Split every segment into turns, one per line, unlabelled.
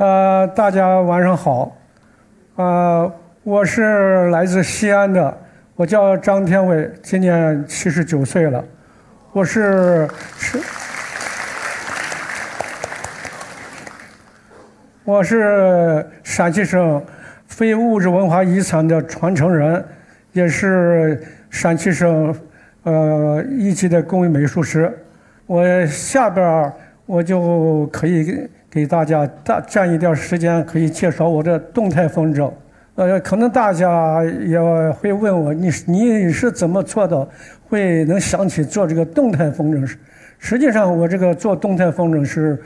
呃，大家晚上好，呃，我是来自西安的，我叫张天伟，今年七十九岁了，我是是，我是陕西省非物质文化遗产的传承人，也是陕西省呃一级的工艺美术师，我下边我就可以给大家大占一点时间，可以介绍我的动态风筝。呃，可能大家也会问我，你你是怎么做到会能想起做这个动态风筝？实际上，我这个做动态风筝是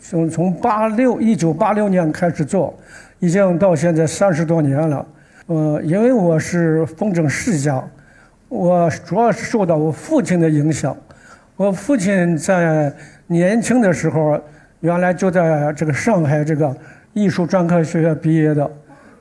从从八六一九八六年开始做，已经到现在三十多年了。呃，因为我是风筝世家，我主要是受到我父亲的影响。我父亲在年轻的时候，原来就在这个上海这个艺术专科学院毕业的，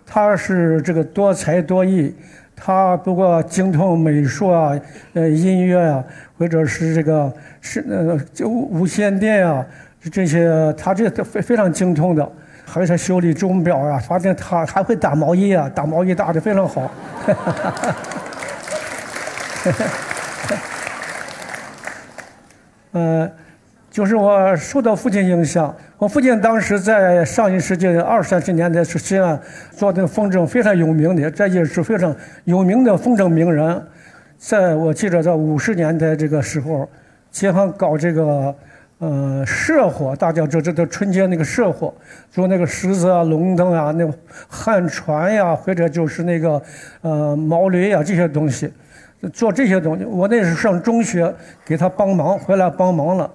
他是这个多才多艺，他不过精通美术啊、呃音乐啊，或者是这个是呃就无线电啊这些，他这都非非常精通的，还是修理钟表啊，发现他还会打毛衣啊，打毛衣打得非常好。呃，就是我受到父亲影响。我父亲当时在上一世纪二三十年代是西安做的风筝非常有名的，这也是非常有名的风筝名人。在我记得在五十年代这个时候，街坊搞这个呃社火，大家知道春节那个社火，做那个狮子啊、龙灯啊、那个旱船呀，或者就是那个呃毛驴啊这些东西。做这些东西，我那时候上中学，给他帮忙，回来帮忙了。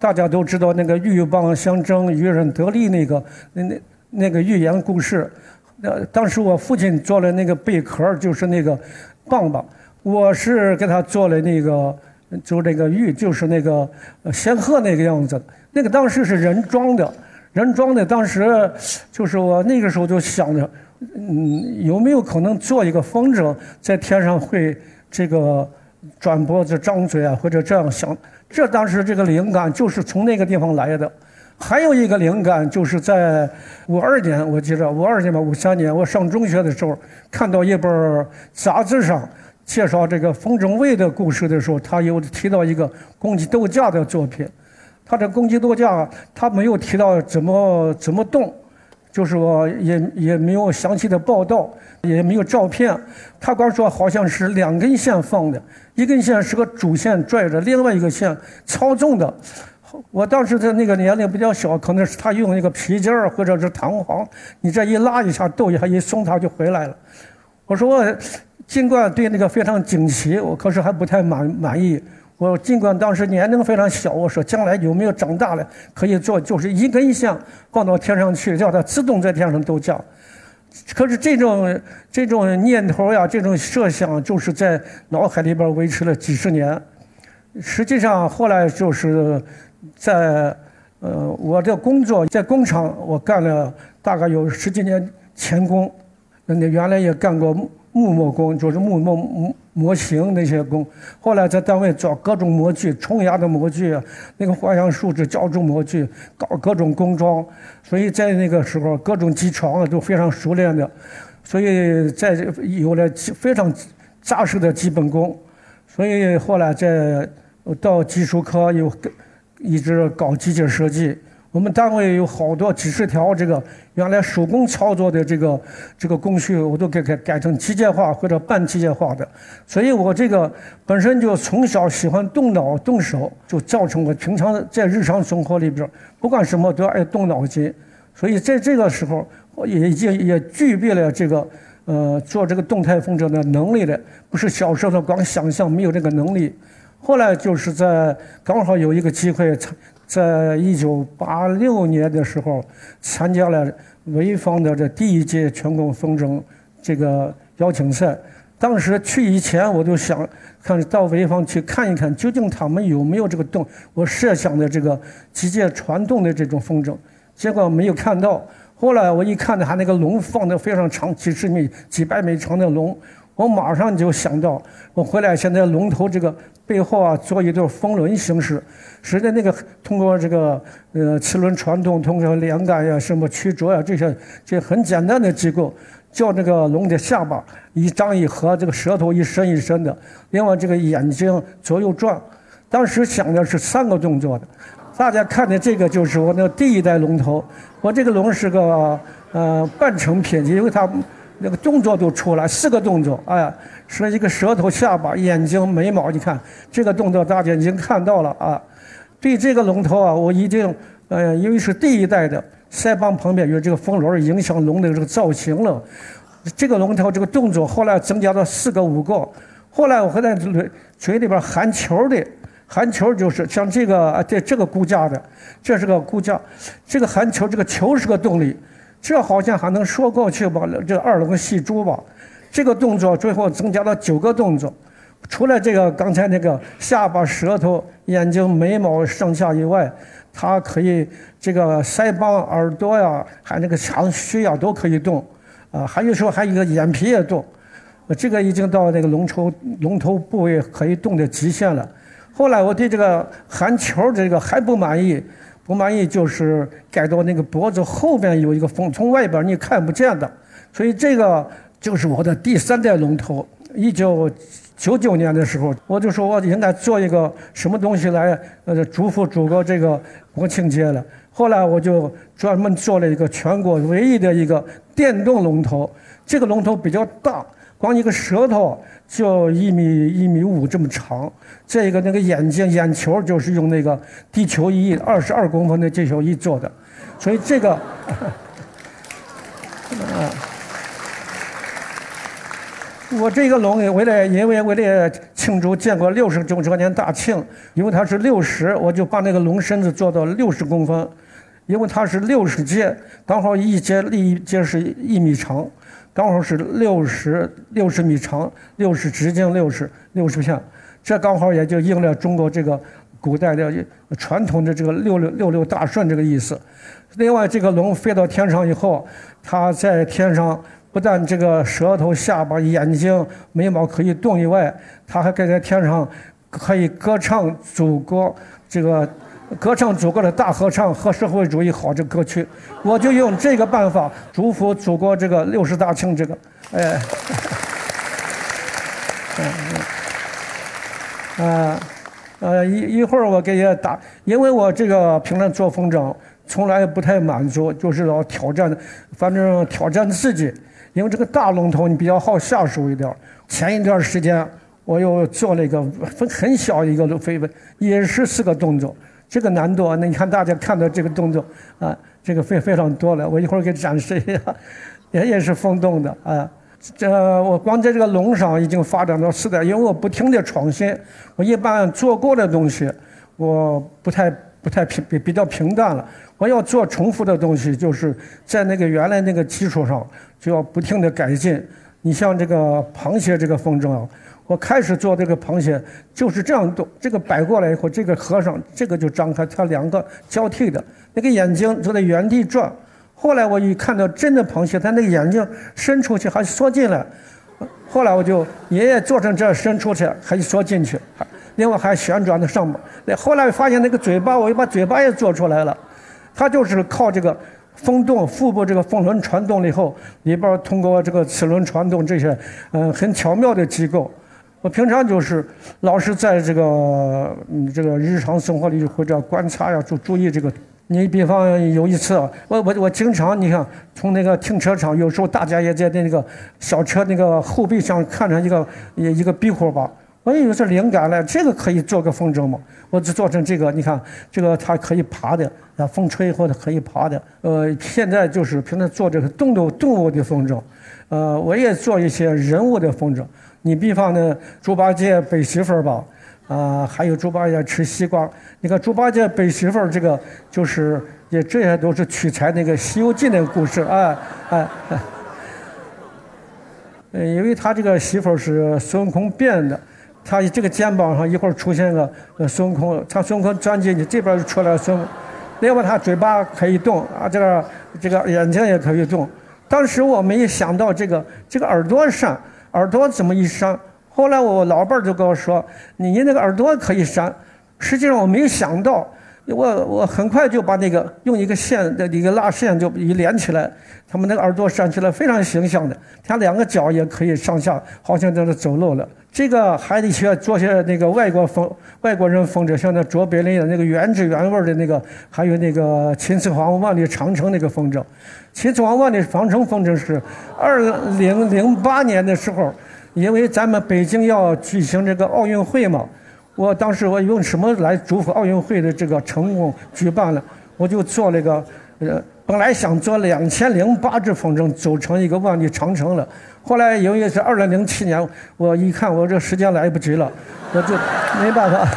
大家都知道那个鹬蚌相争，渔人得利那个那那那个寓言故事。呃，当时我父亲做了那个贝壳，就是那个棒棒。我是给他做了那个，就那个玉，就是那个仙鹤那个样子。那个当时是人装的，人装的。当时就是我那个时候就想着，嗯，有没有可能做一个风筝在天上会。这个转脖子、张嘴啊，或者这样想，这当时这个灵感就是从那个地方来的。还有一个灵感就是在五二年，我记得五二年吧，五三年我上中学的时候，看到一本杂志上介绍这个风筝卫的故事的时候，他有提到一个公鸡斗架的作品。他这公鸡斗架，他没有提到怎么怎么动。就是我也也没有详细的报道，也没有照片。他光说好像是两根线放的，一根线是个主线拽着，另外一个线操纵的。我当时的那个年龄比较小，可能是他用那个皮筋儿或者是弹簧，你这一拉一下，逗一下，一松它就回来了。我说尽管对那个非常惊奇，我可是还不太满满意。我尽管当时年龄非常小，我说将来有没有长大了可以做，就是一根线放到天上去，叫它自动在天上斗架。可是这种这种念头呀，这种设想，就是在脑海里边维持了几十年。实际上后来就是在呃，我的工作在工厂，我干了大概有十几年钳工，那原来也干过木木木工，就是木木。模型那些工，后来在单位做各种模具，冲压的模具，那个花样树脂浇筑模具，搞各种工装，所以在那个时候各种机床啊都非常熟练的，所以在有了非常扎实的基本功，所以后来在到技术科又一直搞机械设计。我们单位有好多几十条这个原来手工操作的这个这个工序，我都给改改成机械化或者半机械化的。所以我这个本身就从小喜欢动脑动手，就造成我平常在日常生活里边不管什么都爱动脑筋。所以在这个时候，我也已经也具备了这个呃做这个动态风筝的能力的。不是小时候光想象没有这个能力。后来就是在刚好有一个机会在一九八六年的时候，参加了潍坊的这第一届全国风筝这个邀请赛。当时去以前，我就想看到潍坊去看一看，究竟他们有没有这个动我设想的这个机械传动的这种风筝。结果没有看到。后来我一看，他那个龙放的非常长，几十米、几百米长的龙。我马上就想到，我回来现在龙头这个背后啊，做一对风轮形式，使得那个通过这个呃齿轮传动，通过连杆呀、什么曲轴呀这些这很简单的机构，叫这个龙的下巴一张一合，这个舌头一伸一伸的，另外这个眼睛左右转。当时想的是三个动作的，大家看的这个就是我那第一代龙头，我这个龙是个呃半成品，因为它那个动作都出来，四个动作，哎，是一个舌头、下巴、眼睛、眉毛，你看这个动作大家已经看到了啊。对这个龙头啊，我一定呃，因为是第一代的，腮帮旁边有这个风轮，影响龙的这个造型了。这个龙头这个动作后来增加到四个、五个，后来我还在嘴嘴里边含球的。含球就是像这个啊，这这个骨架的，这是个骨架，这个含球，这个球是个动力，这好像还能说过去吧？这二龙戏珠吧，这个动作最后增加了九个动作，除了这个刚才那个下巴、舌头、眼睛、眉毛上下以外，它可以这个腮帮、耳朵呀，还那个长须呀都可以动，啊，还有时候还有一个眼皮也动，这个已经到那个龙头龙头部位可以动的极限了。后来我对这个含球这个还不满意，不满意就是改到那个脖子后边有一个缝，从外边你看不见的，所以这个就是我的第三代龙头。一九九九年的时候，我就说我应该做一个什么东西来呃祝福祖国这个国庆节了。后来我就专门做了一个全国唯一的一个电动龙头，这个龙头比较大。光一个舌头就一米一米五这么长，这一个那个眼睛眼球就是用那个地球仪二十二公分的地球仪做的，所以这个，啊，我这个龙为了因为为了庆祝建国六十周年大庆，因为它是六十，我就把那个龙身子做到六十公分，因为它是六十节，刚好一节一节是一米长。刚好是六十六十米长，六十直径六十六十片，这刚好也就应了中国这个古代的传统的这个六六六六大顺这个意思。另外，这个龙飞到天上以后，它在天上不但这个舌头、下巴、眼睛、眉毛可以动以外，它还可以在天上可以歌唱祖国这个。歌唱祖国的大合唱和社会主义好这歌曲，我就用这个办法祝福祖国这个六十大庆这个，哎，嗯啊，呃一一会儿我给你打，因为我这个平常做风筝从来不太满足，就是要挑战，反正挑战自己，因为这个大龙头你比较好下手一点。前一段时间我又做了一个很很小一个飞吻，也是四个动作。这个难度，那你看大家看到这个动作啊，这个非非常多了。我一会儿给展示一下，也也是风动的啊。这我光在这个龙上已经发展到四代，因为我不停的创新。我一般做过的东西，我不太不太平比比较平淡了。我要做重复的东西，就是在那个原来那个基础上就要不停的改进。你像这个螃蟹这个风筝啊。我开始做这个螃蟹就是这样动，这个摆过来以后，这个合上，这个就张开，它两个交替的，那个眼睛就在原地转。后来我一看到真的螃蟹，它那个眼睛伸出去还缩进来，后来我就爷爷做成这伸出去还缩进去，另外还旋转的上面。那后来发现那个嘴巴，我又把嘴巴也做出来了，它就是靠这个风动，腹部这个风轮传动了以后，里边通过这个齿轮传动这些，嗯，很巧妙的机构。我平常就是老是在这个嗯这个日常生活里或者观察呀，注注意这个。你比方有一次，我我我经常你看从那个停车场，有时候大家也在那个小车那个后备箱看着一个一一个壁虎吧，我也有这灵感了，这个可以做个风筝嘛？我就做成这个，你看这个它可以爬的，啊风吹以后它可以爬的。呃，现在就是平常做这个动物动物的风筝，呃，我也做一些人物的风筝。你比方呢，猪八戒背媳妇儿吧，啊，还有猪八戒吃西瓜。你看猪八戒背媳妇儿这个，就是也这些都是取材那个《西游记》那个故事啊，哎，呃，因为他这个媳妇儿是孙悟空变的，他这个肩膀上一会儿出现个孙悟空，他孙悟空钻进去，这边就出来孙悟空，另外他嘴巴可以动啊，这个这个眼睛也可以动。当时我没想到这个这个耳朵上。耳朵怎么一扇？后来我老伴儿就跟我说：“你那个耳朵可以扇。”实际上我没有想到。我我很快就把那个用一个线的一个拉线就一连起来，他们那个耳朵扇起来非常形象的，他两个脚也可以上下，好像在那走路了。这个还得去做些那个外国风外国人风筝，像那卓别林的那个原汁原味的那个，还有那个秦始皇万里长城那个风筝。秦始皇万里长城风筝是二零零八年的时候，因为咱们北京要举行这个奥运会嘛。我当时我用什么来祝福奥运会的这个成功举办了？我就做了一个，呃，本来想做两千零八只风筝组成一个万里长城了。后来因为是二零零七年，我一看我这时间来不及了，我就没办法。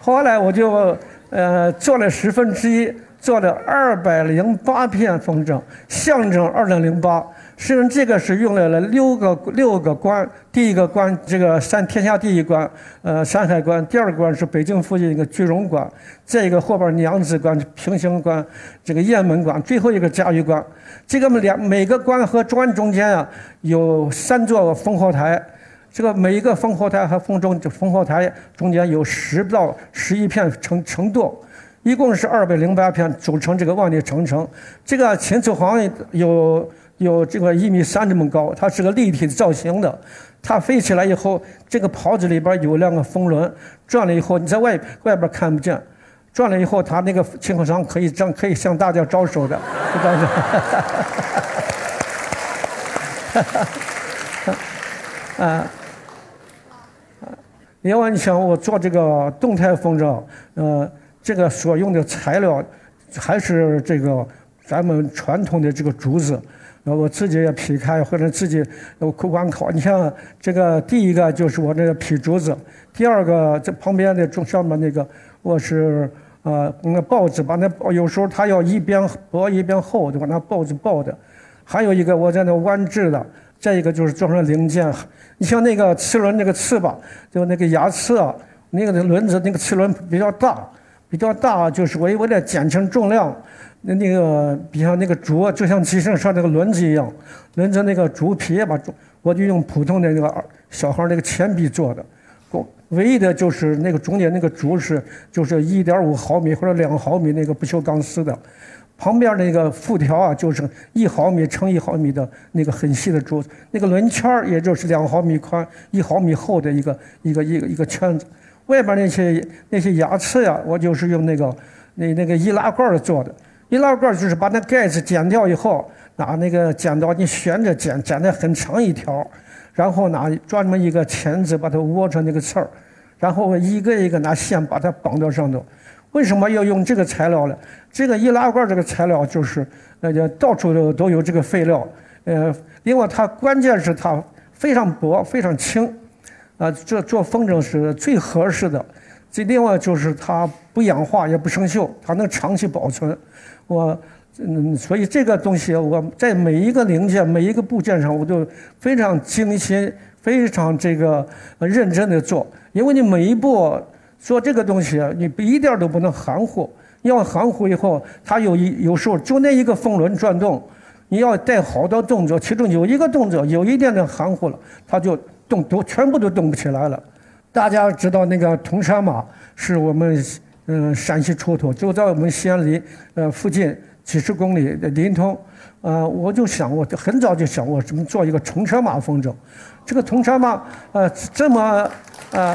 后来我就呃做了十分之一，做了二百零八片风筝，象征二零零八。实际上，这个是用来了六个六个关。第一个关，这个山天下第一关，呃，山海关；第二个关是北京附近一个居庸关；再一个后边娘子关、平型关、这个雁门关；最后一个嘉峪关。这个两每个关和砖中间啊，有三座烽火台。这个每一个烽火台和烽中烽火台中间有十到十一片成成垛，一共是二百零八片组成这个万里长城。这个秦始皇有。有这个一米三这么高，它是个立体的造型的。它飞起来以后，这个袍子里边有两个风轮，转了以后你在外外边看不见，转了以后它那个秦始皇可以这样可以向大家招手的，就这样子。啊另外，你想我做这个动态风筝，呃，这个所用的材料还是这个咱们传统的这个竹子。我自己也劈开，或者自己我光烤。你像这个第一个就是我这个劈竹子，第二个这旁边的中上面那个我是呃那报纸把那有时候它要一边薄一边厚，就把那报纸包的。还有一个我在那弯制的，再一个就是做成零件。你像那个齿轮那个翅膀，就那个牙齿啊，那个轮子那个齿轮比较大，比较大就是我为了减轻重量。那那个，比方那个竹，就像机车上那个轮子一样，轮子那个竹皮吧，我就用普通的那个小孩那个铅笔做的，唯一的就是那个中间那个竹是就是一点五毫米或者两毫米那个不锈钢丝的，旁边那个辐条啊就是一毫米乘一毫米的那个很细的珠子，那个轮圈也就是两毫米宽一毫米厚的一个一个一个一个圈子，外边那些那些牙齿呀，我就是用那个那那个易拉罐做的。易拉罐就是把那盖子剪掉以后，拿那个剪刀你旋着剪，剪得很长一条，然后拿专门一个钳子把它窝成那个刺儿，然后一个一个拿线把它绑到上头。为什么要用这个材料呢？这个易拉罐这个材料就是那叫到处都都有这个废料，呃，另外它关键是它非常薄非常轻，啊，这做风筝是最合适的。这另外就是它不氧化也不生锈，它能长期保存。我嗯，所以这个东西我在每一个零件、每一个部件上，我都非常精心、非常这个认真的做。因为你每一步做这个东西，你不一点都不能含糊。要含糊以后，它有一有时候就那一个风轮转动，你要带好多动作，其中有一个动作有一点点含糊了，它就动都全部都动不起来了。大家知道那个铜山马是我们。嗯，陕西出土就在我们西安离呃附近几十公里的临潼，呃，我就想，我很早就想，我怎么做一个铜车马风筝？这个铜车马，呃，这么，呃，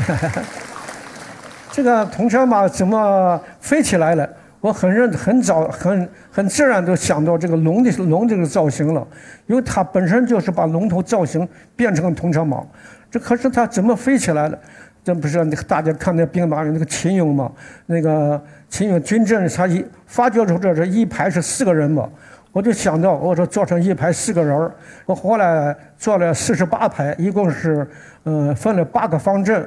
这个铜车马怎么飞起来了？我很认很早很很自然就想到这个龙的龙这个造型了，因为它本身就是把龙头造型变成铜车马，这可是它怎么飞起来了？这不是大家看那兵马俑那个秦俑嘛？那个秦俑军阵，他一发掘出这这一排是四个人嘛？我就想到，我说做成一排四个人儿。我后来做了四十八排，一共是嗯分了八个方阵，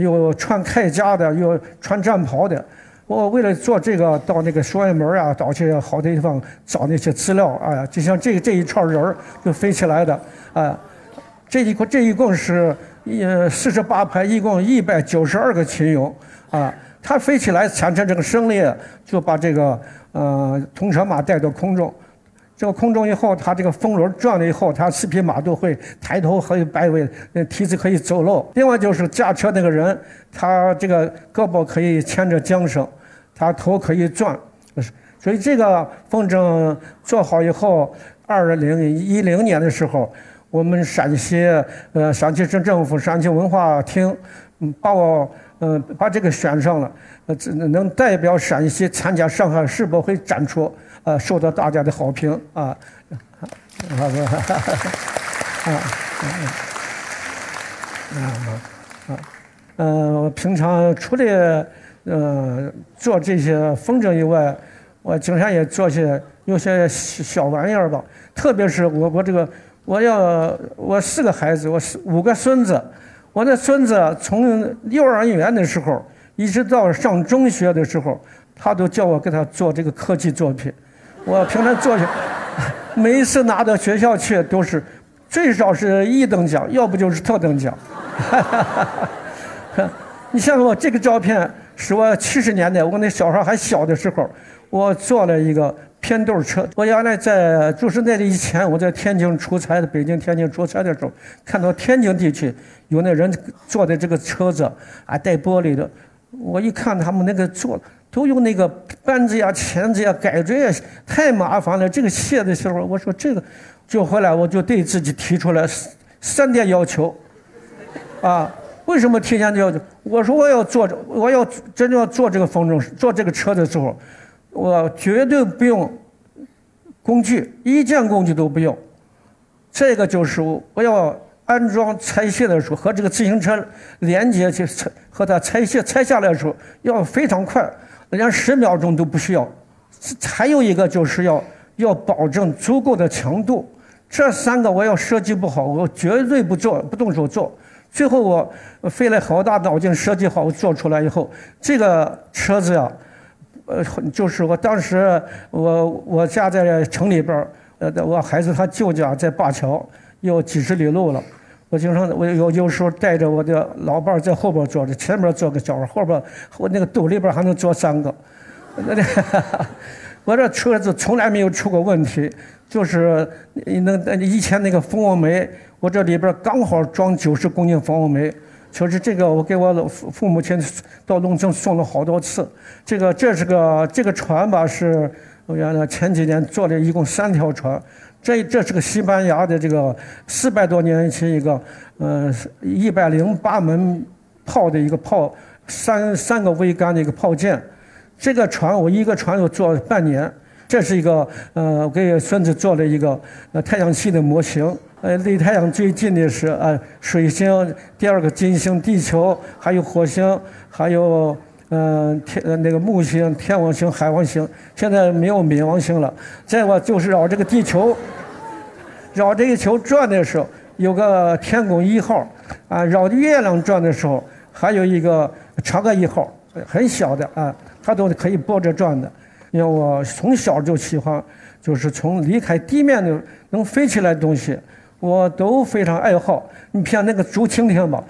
有穿铠甲的，有穿战袍的。我为了做这个，到那个双院门啊，找些好的地方找那些资料。哎呀，就像这这一串人儿就飞起来的啊。这一共这一共是一四十八排，一共一百九十二个群友啊。他飞起来产生这个声力，就把这个呃铜车马带到空中。这个空中以后，它这个风轮转了以后，它四匹马都会抬头，和摆尾，那蹄子可以走路。另外就是驾车那个人，他这个胳膊可以牵着缰绳，他头可以转。所以这个风筝做好以后，二零一零年的时候，我们陕西呃，陕西省政府，陕西文化厅，嗯，把我，嗯，把这个选上了。呃，只能代表陕西参加上海世博会展出。呃，受到大家的好评啊。啊啊啊啊啊我，平常除了呃做这些风筝以外，我经常也做些有些小玩意儿吧。特别是我我这个我要我四个孩子，我四五个孙子，我那孙子从幼儿园的时候一直到上中学的时候，他都叫我给他做这个科技作品。我平常坐下，每一次拿到学校去都是最少是一等奖，要不就是特等奖。你像我这个照片是我七十年代，我那小孩还小的时候，我坐了一个偏斗车。我原来在就是那个以前，我在天津出差的，北京、天津出差的时候，看到天津地区有那人坐的这个车子，啊，带玻璃的。我一看他们那个坐，都用那个扳子呀钳子呀改锥呀太麻烦了这个卸的时候我说这个就回来我就对自己提出来三点要求。啊为什么提前就要我说我要做这我要真正要做这个风筝做这个车的时候我绝对不用工具一件工具都不用。这个就是我要安装拆卸的时候和这个自行车连接去拆和它拆卸拆下来的时候要非常快。人家十秒钟都不需要。还有一个就是要要保证足够的强度。这三个我要设计不好，我绝对不做不动手做。最后我费了好大脑筋设计好，做出来以后，这个车子呀、呃，就是我当时我我家在城里边呃，我孩子他舅家在灞桥，有几十里路了。我经常，我有有时候带着我的老伴在后边坐着，前面坐个小孩，后边我那个兜里边还能坐三个。我这车子从来没有出过问题，就是那那以前那个蜂窝煤，我这里边刚好装九十公斤蜂窝煤。就实这个我给我老父母亲到农村送了好多次，这个这是个这个船吧，是，我原来前几年做了一共三条船。这这是个西班牙的这个四百多年前一个，呃，一百零八门炮的一个炮三三个桅杆的一个炮舰，这个船我一个船友了半年。这是一个呃，我给孙子做了一个呃太阳系的模型。呃，离太阳最近的是呃水星，第二个金星、地球，还有火星，还有嗯天那个木星、天王星、海王星。现在没有冥王星了。再有就是绕这个地球。绕这个球转的时候有个天宫一号啊绕着月亮转的时候还有一个嫦娥一号很小的啊它都是可以抱着转的。因为我从小就喜欢就是从离开地面的能飞起来的东西我都非常爱好。你像那个竹蜻蜓吧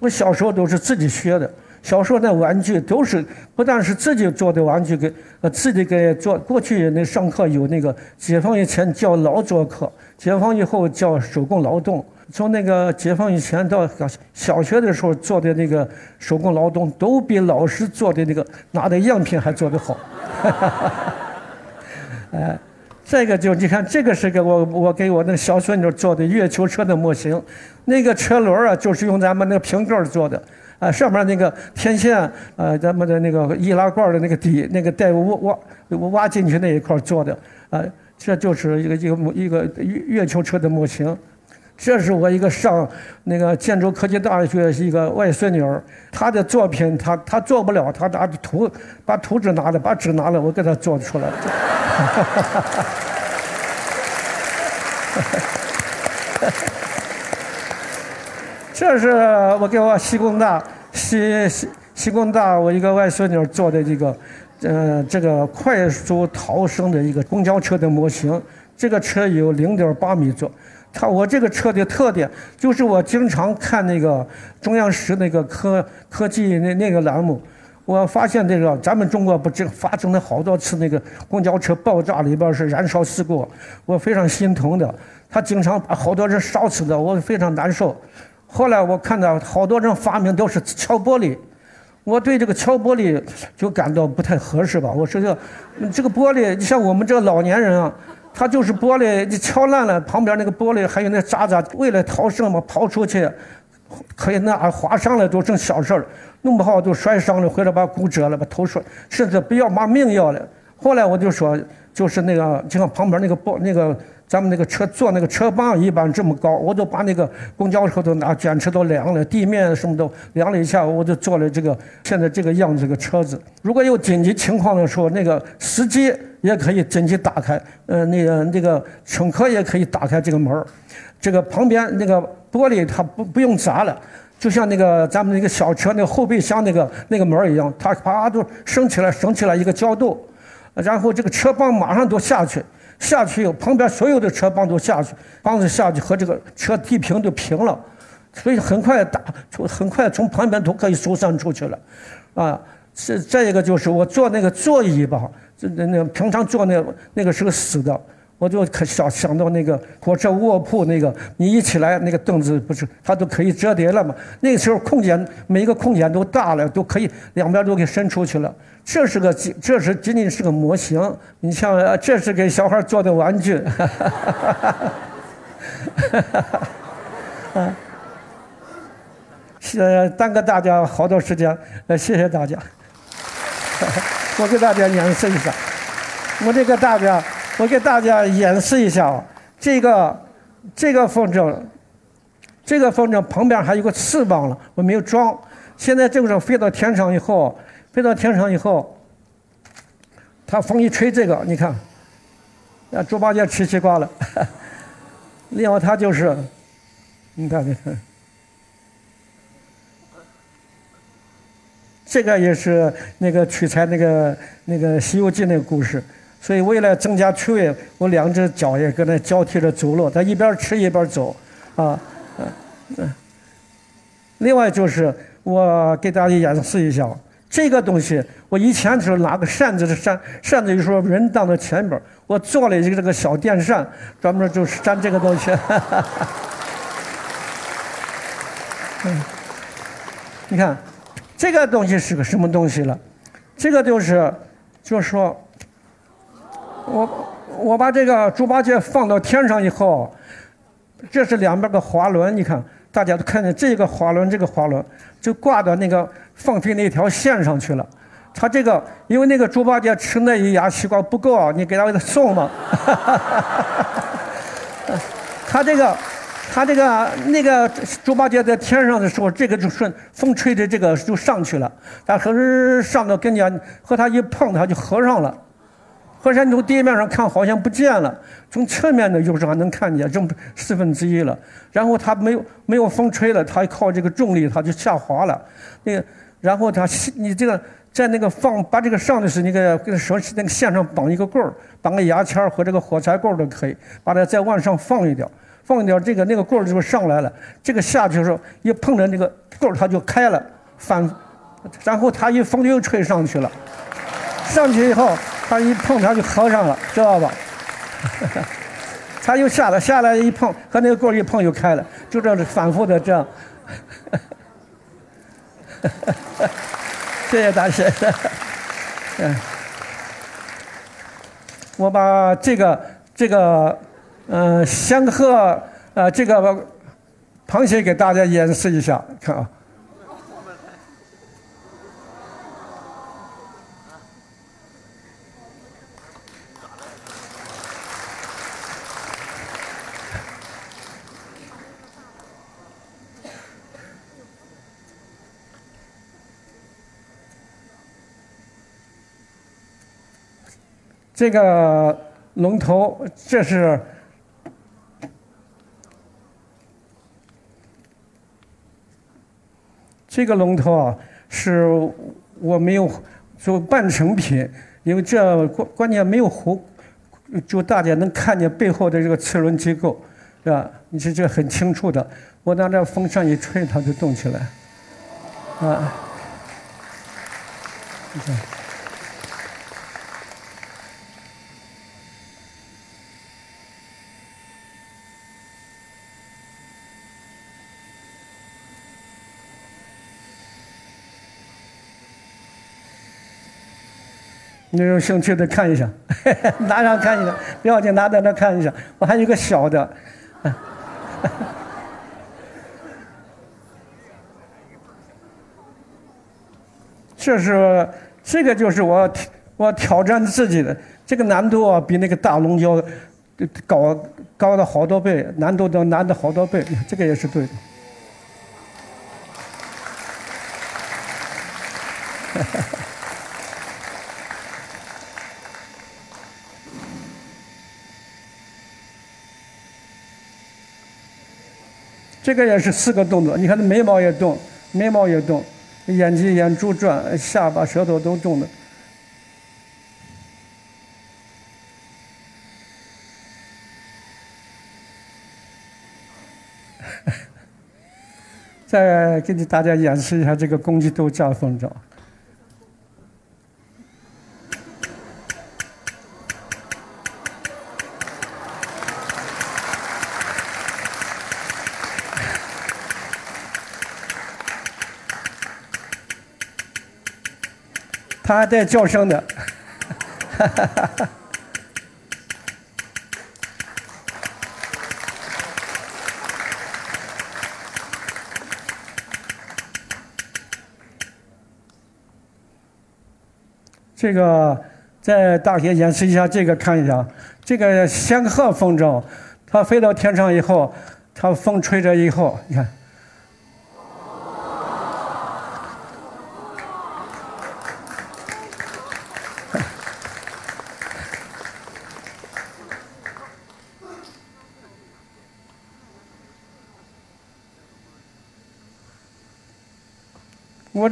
我小时候都是自己学的。小时候的玩具都是不但是自己做的玩具，给呃自己给做。过去那上课有那个解放以前叫劳作课，解放以后叫手工劳动。从那个解放以前到小小学的时候做的那个手工劳动，都比老师做的那个拿的样品还做得好。哎，再一个就你看，这个是给我我给我那小孙女做的月球车的模型，那个车轮啊，就是用咱们那个瓶盖做的。啊，上面那个天线，啊，咱们的那个易拉罐的那个底，那个带挖挖挖进去那一块做的，啊，这就是一个一个月月球车的模型。这是我一个上那个建筑科技大学一个外孙女儿，她的作品，她她做不了，她拿着图，把图纸拿了，把纸拿了，我给她做出来了。这是我给我西工大西西西工大我一个外孙女做的这个呃这个快速逃生的一个公交车的模型。这个车有零点八米座它我这个车的特点就是我经常看那个中央十那个科科技那那个栏目。我发现这个咱们中国不正发生了好多次那个公交车爆炸里边是燃烧事故我非常心疼的。他经常把好多人烧死的我非常难受。后来我看到好多人发明都是敲玻璃，我对这个敲玻璃就感到不太合适吧。我说这这个玻璃，你像我们这老年人啊，他就是玻璃，你敲烂了，旁边那个玻璃还有那渣渣，为了逃生嘛，跑出去，可以那划伤了都成小事儿，弄不好就摔伤了，或者把骨折了，把头摔，甚至不要把命要了。后来我就说，就是那个就像旁边那个玻那个。咱们那个车坐那个车帮一般这么高，我都把那个公交车都拿卷尺都量了，地面什么都量了一下，我就做了这个现在这个样子个车子。如果有紧急情况的时候，那个司机也可以紧急打开，呃，那个那个乘客也可以打开这个门儿。这个旁边那个玻璃它不不用砸了，就像那个咱们那个小车那个后备箱那个那个门儿一样，它啪都升起来，升起来一个角度，然后这个车帮马上都下去。下去以后，旁边所有的车帮都下去，帮子下去和这个车地平就平了，所以很快打，从很快从旁边都可以疏散出去了，啊，是再一个就是我坐那个座椅吧，这那那平常坐那那个是个死的。我就可想想到那个火车卧铺那个，你一起来那个凳子不是它都可以折叠了嘛？那个时候空间每一个空间都大了，都可以两边都给伸出去了。这是个这是仅仅是个模型。你像这是给小孩做的玩具，哈哈哈哈哈哈！啊，谢耽搁大家好多时间，呃，谢谢大家。我给大家演示一下，我这个大家。我给大家演示一下啊，这个这个风筝，这个风筝旁边还有个翅膀了，我没有装。现在正是飞到天上以后，飞到天上以后，它风一吹，这个你看，啊，猪八戒吃西瓜了。另外，它就是，你看，你看，这个也是那个取材那个那个《西游记》那个故事。所以为了增加趣味，我两只脚也跟那交替着走路，他一边吃一边走，啊，嗯。另外就是我给大家演示一下，这个东西我以前是拿个扇子的扇，扇子有时候人挡在前边，我做了一个这个小电扇，专门就是扇这个东西。嗯，你看，这个东西是个什么东西了？这个就是，就是说。我我把这个猪八戒放到天上以后，这是两边的滑轮，你看，大家都看见这个滑轮，这个滑轮就挂到那个放飞那条线上去了。他这个因为那个猪八戒吃那一牙西瓜不够啊，你给他给他送嘛。他这个他这个那个猪八戒在天上的时候，这个就顺风吹的这个就上去了，但可是上到跟前和他一碰，他就合上了。河山从地面上看好像不见了，从侧面呢有时候还能看见，剩四分之一了。然后它没有没有风吹了，它靠这个重力它就下滑了。那个，然后它你这个在那个放把这个上的是那个跟说是那个线上绑一个棍儿，绑个牙签和这个火柴棍儿都可以，把它再往上放一点，放一点这个那个棍儿就上来了。这个下去的时候一碰着那个棍儿它就开了，反，然后它一风又吹上去了，上去以后。他一碰，他就合上了，知道吧？他又下来，下来一碰，和那个棍一碰，就开了，就这样反复的这样。谢谢大师。嗯，我把这个这个嗯仙鹤呃这个螃蟹给大家演示一下，看啊。这个龙头，这是这个龙头啊，是我没有做半成品，因为这关关键没有活，就大家能看见背后的这个齿轮结构，是吧？你是这很清楚的。我拿这风扇一吹，它就动起来，啊。你你有兴趣的看一下，拿上看一下，不要紧，拿在那看一下。我还有个小的，这是这个就是我我挑战自己的这个难度啊，比那个大龙要高高了好多倍，难度都难的好多倍。这个也是对的。这个也是四个动作，你看这眉毛也动，眉毛也动，眼睛、眼珠转，下巴、舌头都动的。再给你大家演示一下这个公鸡斗架风筝。他还带叫声的，哈哈哈哈。这个在大学演示一下，这个看一下，这个仙鹤风筝，它飞到天上以后，它风吹着以后，你看。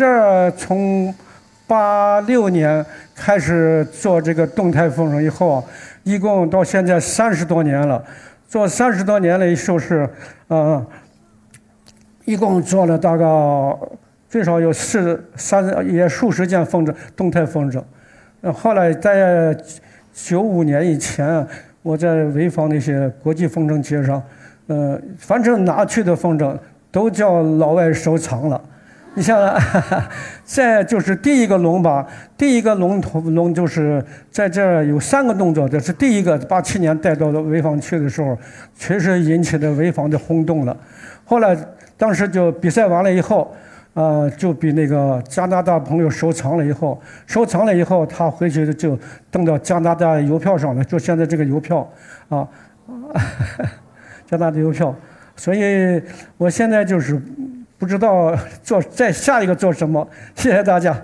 这从八六年开始做这个动态风筝以后，一共到现在三十多年了。做三十多年了，就是，呃，一共做了大概最少有四三也数十件风筝，动态风筝。后来在九五年以前，我在潍坊那些国际风筝节上，呃，反正拿去的风筝都叫老外收藏了。你像，这就是第一个龙吧？第一个龙头龙就是在这儿有三个动作，这是第一个。八七年带到潍坊去的时候，确实引起了潍坊的轰动了。后来当时就比赛完了以后，啊，就比那个加拿大朋友收藏了以后，收藏了以后，他回去就登到加拿大邮票上了，就现在这个邮票，啊，加拿大邮票。所以我现在就是。不知道做在下一个做什么？谢谢大家。